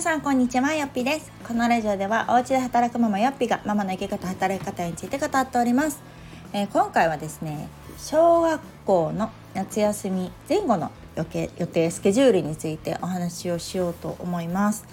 皆さんこんにちはよっぴです。このラジオではお家で働くママよっぴがママの生き方働き方について語っております、えー、今回はですね小学校の夏休み前後の予定予定スケジュールについてお話をしようと思います。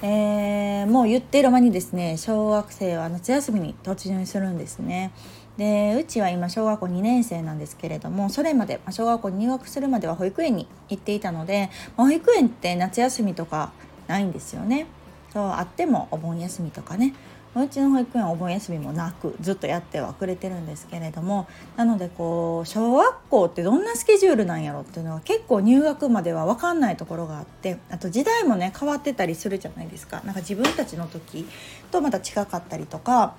えー、もう言っている間にですね小学生は夏休みに突入するんですね。でうちは今小学校2年生なんですけれどもそれまで小学校に入学するまでは保育園に行っていたので保育園って夏休みとかないんですよね。そうあってもお盆休みとかね。うちの保育園はお盆休みもなくずっとやってはくれてるんですけれども。なのでこう小学校ってどんなスケジュールなんやろっていうのは結構入学までは分かんないところがあって。あと時代もね変わってたりするじゃないですか。なんか自分たちの時とまた近かったりとか。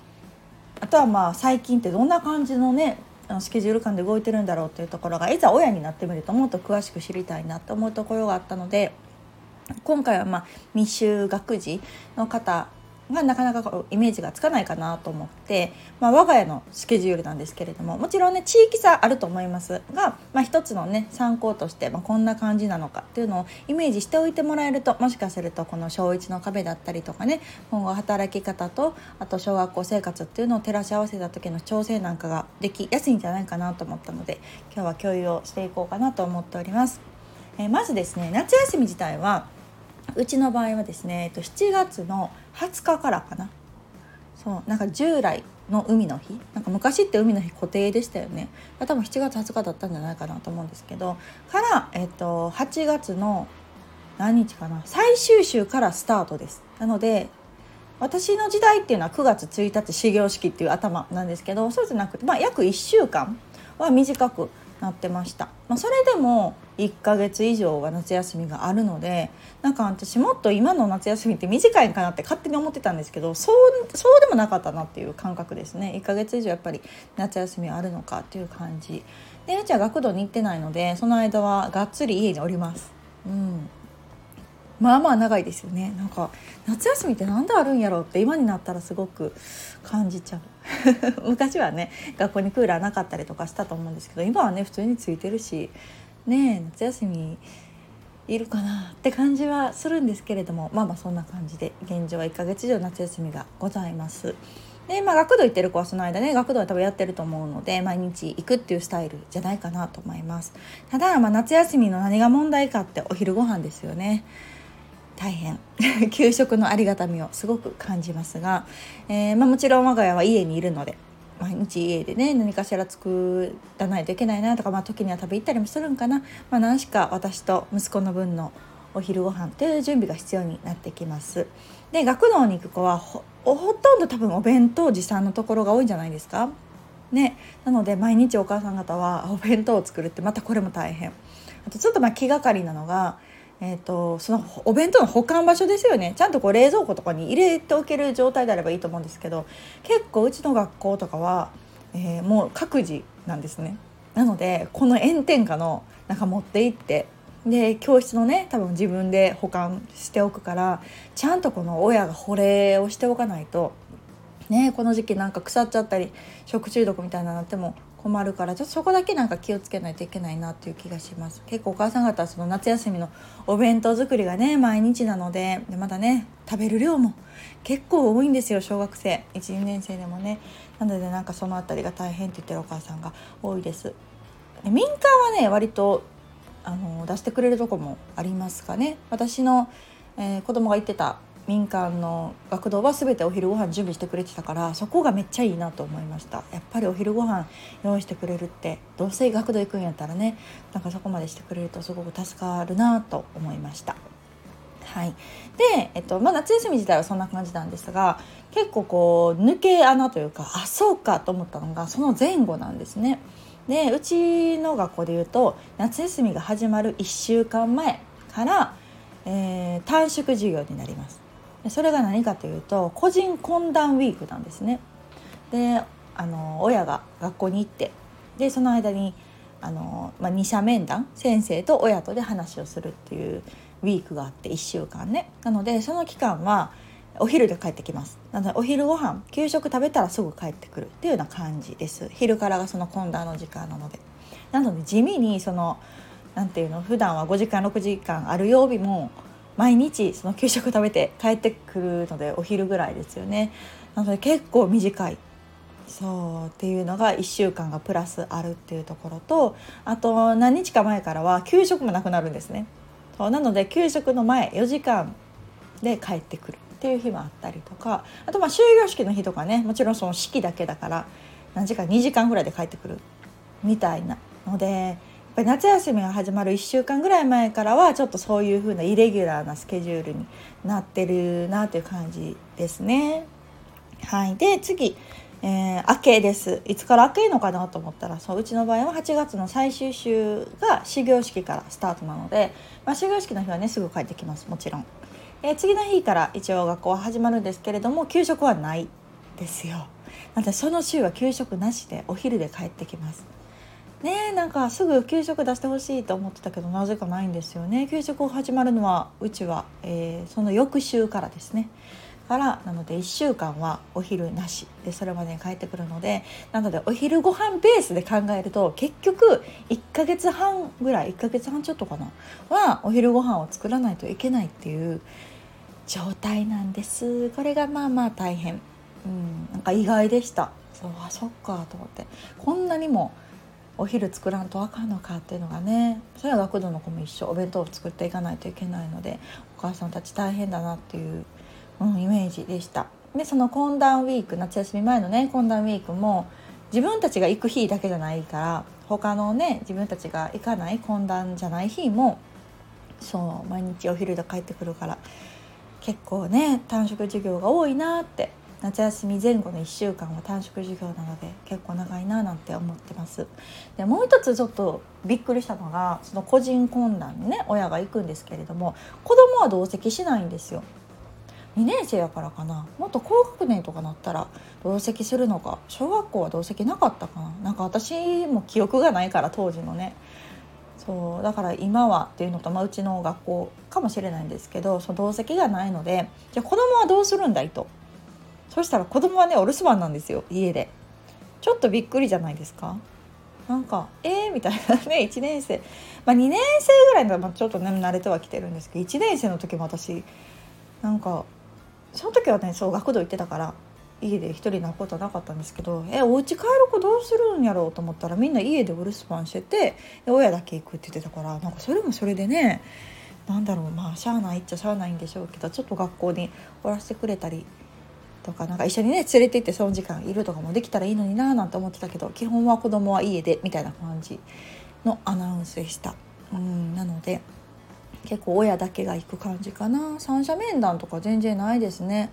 あとはまあ最近ってどんな感じのねスケジュール感で動いてるんだろうっていうところがいざ親になってみるともっと詳しく知りたいなと思うところがあったので。今回はまあ未就学児の方がなかなかイメージがつかないかなと思って、まあ、我が家のスケジュールなんですけれどももちろんね地域差あると思いますが、まあ、一つのね参考として、まあ、こんな感じなのかっていうのをイメージしておいてもらえるともしかするとこの小1の壁だったりとかね今後働き方とあと小学校生活っていうのを照らし合わせた時の調整なんかができやすいんじゃないかなと思ったので今日は共有をしていこうかなと思っております。えー、まずですね夏休み自体はうちの場合はですね、えっと、7月の20日からかな。そうなんか従来の海の日。なんか昔って海の日固定でしたよね。多分7月20日だったんじゃないかなと思うんですけど。から、えっと、8月の何日かな。最終週からスタートです。なので私の時代っていうのは9月1日始業式っていう頭なんですけどそうじゃなくて、まあ、約1週間は短くなってました、まあ、それでも1ヶ月以上は夏休みがあるのでなんか私もっと今の夏休みって短いかなって勝手に思ってたんですけどそうそうでもなかったなっていう感覚ですね。1ヶ月以上やっぱり夏休みあるのかっていう感じ。でうちは学童に行ってないのでその間はがっつり家におります。うん。まあまあ長いですよね。なんか夏休みって何であるんやろうって今になったらすごく感じちゃう。昔はね学校にクーラーなかったりとかしたと思うんですけど今はね普通についてるしね夏休みいるかなって感じはするんですけれどもまあまあそんな感じで現状は1ヶ月以上夏休みがございます。でまあ学童行ってる子はその間ね学童は多分やってると思うので毎日行くっていうスタイルじゃないかなと思います。ただまあ夏休みの何が問題かってお昼ご飯ですよね。大変。給食のありがたみをすごく感じますが、えー、まあ、もちろん我が家は家にいるので毎日家でね何かしら作らないといけないなとか、まあ、時には食べ行ったりもするんかな、まあ、何しか私と息子の分のお昼ご飯という準備が必要になってきます。で学童に行く子はほとんど多分お弁当持参のところが多いんじゃないですか。ね、なので毎日お母さん方はお弁当を作るってまたこれも大変。あとちょっとまあ気がかりなのがえーと、そのお弁当の保管場所ですよねちゃんとこう冷蔵庫とかに入れておける状態であればいいと思うんですけど結構うちの学校とかは、えー、もう各自なんですね。なのでこの炎天下の中持って行ってで教室のね多分自分で保管しておくからちゃんとこの親が保冷をしておかないとねこの時期なんか腐っちゃったり食中毒みたいなのなっても困るからちょっとそこだけなんか気をつけないといけないなっていう気がします。結構お母さん方はその夏休みのお弁当作りがね毎日なのででまたね食べる量も結構多いんですよ小学生。12年生でもね。なのでなんかその辺りが大変って言ってるお母さんが多いです。民間はね割とあの出してくれるとこもありますかね。私の、えー、子供が言ってた民間の学童は全てお昼ご飯準備してくれてたからそこがめっちゃいいなと思いましたやっぱりお昼ご飯用意してくれるってどうせ学童行くんやったらねなんかそこまでしてくれるとすごく助かるなと思いましたはい、で、えっとまあ、夏休み自体はそんな感じなんですが結構こう抜け穴というかあそうかと思ったのがその前後なんですね。でうちの学校でいうと夏休みが始まる1週間前から、えー、短縮授業になります。それが何かというと個人懇談ウィークなんですね。であの親が学校に行ってでその間にあの、まあ、二者面談先生と親とで話をするっていうウィークがあって1週間ね。なのでその期間はお昼で帰ってきます。なのでお昼ご飯給食食べたらすぐ帰ってくるっていうような感じです。昼からがその懇談の時間なので。なので地味にその何ていうの普段は5時間6時間ある曜日も毎日その給食食べて帰ってくるのでお昼ぐらいですよね。なので結構短い。そうっていうのが1週間がプラスあるっていうところとあと何日か前からは給食もなくなるんですね。そうなので給食の前4時間で帰ってくるっていう日もあったりとかあとまあ終業式の日とかねもちろんその式だけだから何時間2時間ぐらいで帰ってくるみたいなのでぱり夏休みが始まる1週間ぐらい前からはちょっとそういう風なイレギュラーなスケジュールになってるなという感じですね。はい、で次。えー、明けです。いつから明けのかなと思ったらそううちの場合は8月の最終週が始業式からスタートなので、まあ、始業式の日はねすぐ帰ってきます。もちろん、えー、次の日から一応学校は始まるんですけれども給食はないですよ。なのでその週は給食なしでお昼で帰ってきます。ねなんかすぐ給食出してほしいと思ってたけどなぜかないんですよね。給食始まるのはうちは、えー、その翌週からですね。からなので1週間はお昼なし。でそれまでに帰ってくるのでなのでお昼ご飯ベースで考えると結局1ヶ月半ぐらい1ヶ月半ちょっとかなはお昼ご飯を作らないといけないっていう状態なんです。これがまあまあ大変。うんなんか意外でした。そうあそっかと思って。こんなにもお昼作らんとあかんのかっていうのがねそれは学童の子も一緒お弁当を作っていかないといけないのでお母さんたち大変だなっていううん、イメージでした。でその懇談ウィーク夏休み前のね懇談ウィークも自分たちが行く日だけじゃないから他のね自分たちが行かない懇談じゃない日もそう毎日お昼で帰ってくるから結構ね短縮授業が多いなって夏休み前後の1週間は短縮授業なので結構長いななんて思ってます。でもう一つちょっとびっくりしたのがその個人懇談にね親が行くんですけれども子供は同席しないんですよ。2年生やからかな。もっと高学年とかなったら同席するのか。小学校は同席なかったかな。なんか私も記憶がないから当時のね。そうだから今はっていうのと、まあ、うちの学校かもしれないんですけどその同席がないのでじゃあ子供はどうするんだいと。そしたら子供はねお留守番なんですよ家で。ちょっとびっくりじゃないですか。なんかえー、みたいなね 1年生。まあ2年生ぐらいのまあ、ちょっとね慣れてはきてるんですけど1年生の時も私なんかその時はねそう学童行ってたから家で一人泣くことはなかったんですけどえお家帰る子どうするんやろうと思ったらみんな家でお留守番してて親だけ行くって言ってたからなんかそれもそれでねなんだろうまあしゃあないっちゃしゃあないんでしょうけどちょっと学校におらせてくれたりとかなんか一緒にね連れて行ってその時間いるとかもできたらいいのになーなんて思ってたけど基本は子供は家でみたいな感じのアナウンスでした。うんなので結構親だけが行く感じかな。三者面談とか全然ないですね。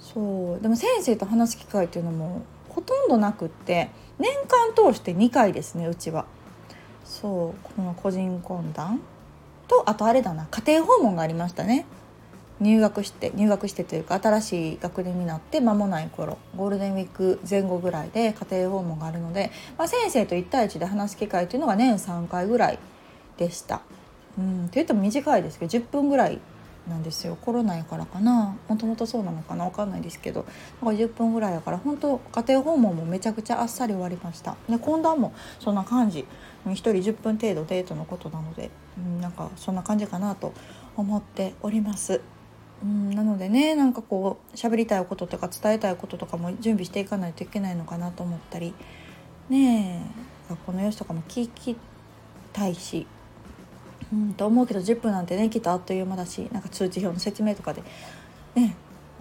そう。でも先生と話す機会っていうのもほとんどなくって年間通して2回ですねうちは。そう。この個人懇談とあとあれだな家庭訪問がありましたね。入学して入学してというか新しい学年になって間もない頃ゴールデンウィーク前後ぐらいで家庭訪問があるので、まあ、先生と1対1で話す機会というのが年3回ぐらいでした。うんって言っても短いですけど10分ぐらいなんですよ。コロナやからかな。もともとそうなのかな分かんないですけど。だか10分ぐらいやから本当家庭訪問もめちゃくちゃあっさり終わりました。で懇談もそんな感じ。1人10分程度デートのことなので、うん、なんかそんな感じかなと思っております。うん、なのでねなんかこう喋りたいこととか伝えたいこととかも準備していかないといけないのかなと思ったりねえ学校の様子とかも聞きたいしうん、と思うけど10分なんてねきっとあっという間だしなんか通知表の説明とかでね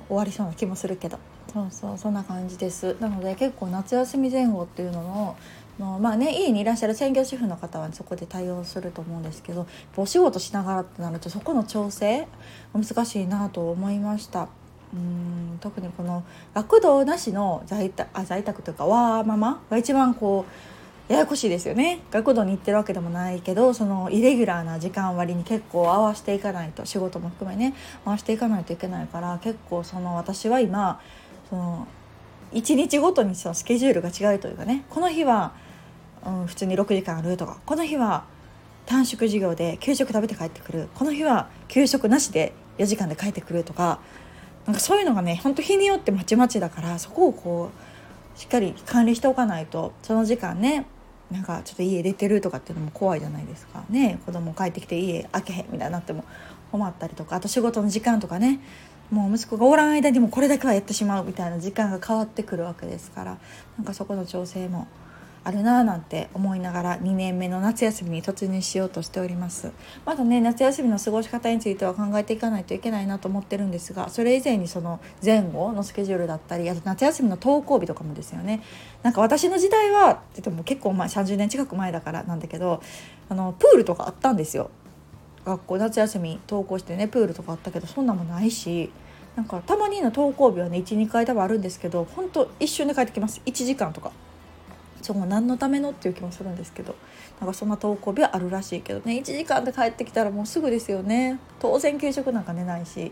終わりそうな気もするけど。そうそうそんな感じです。なので結構夏休み前後っていうのののまあね家にいらっしゃる専業主婦の方はそこで対応すると思うんですけどお仕事しながらってなるとそこの調整難しいなと思いました。うん特にこの学童なしの在宅あ在宅というかワーママが一番こうややこしいですよね学童に行ってるわけでもないけどそのイレギュラーな時間割に結構合わせていかないと仕事も含めね合わせていかないといけないから結構その私は今その1日ごとにそのスケジュールが違うというかねこの日は、うん、普通に6時間あるとか。この日は短縮授業で給食食べて帰ってくる。この日は給食なしで4時間で帰ってくるとか。なんかそういうのがねほんと日によってまちまちだからそこをこうしっかり管理しておかないとその時間ねなんかちょっと家出てるとかっていうのも怖いじゃないですか。ね子供帰ってきて家開けへんみたいになっても困ったりとか。あと仕事の時間とかねもう息子がおらん間にもこれだけはやってしまうみたいな時間が変わってくるわけですから。なんかそこの調整もあるなぁなんて思いながら2年目の夏休みに突入しようとしております。まだね夏休みの過ごし方については考えていかないといけないなと思ってるんですがそれ以前にその前後のスケジュールだったりあと夏休みの登校日とかもですよね。なんか私の時代はって言っても結構前30年近く前だからなんだけどあのプールとかあったんですよ。学校夏休み登校してねプールとかあったけどそんなもないしなんかたまにの登校日はね12回多分あるんですけど本当一瞬で帰ってきます。1時間とか。そも何のためのっていう気もするんですけどなんかそんな登校日はあるらしいけどね。1時間で帰ってきたらもうすぐですよね。当然給食なんか寝ないし。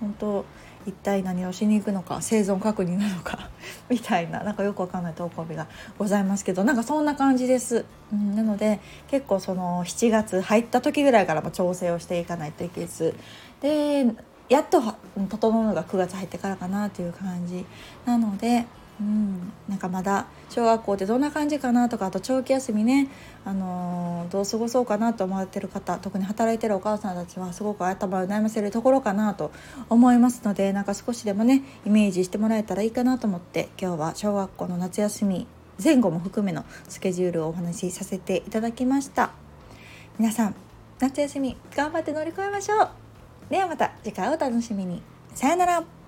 本当一体何をしに行くのか生存確認なのか みたいななんかよくわかんない登校日がございますけどなんかそんな感じです、うん、なので結構その7月入った時ぐらいからも調整をしていかないといけず。でやっと整うのが9月入ってからかなという感じ。なのでうん、なんかまだ小学校ってどんな感じかなとかあと長期休みね、あのー、どう過ごそうかなと思ってる方特に働いてるお母さんたちはすごく頭を悩ませるところかなと思いますのでなんか少しでもねイメージしてもらえたらいいかなと思って今日は小学校の夏休み前後も含めのスケジュールをお話しさせていただきました。皆さん夏休み頑張って乗り越えましょう。ではまた次回お楽しみに。さよなら。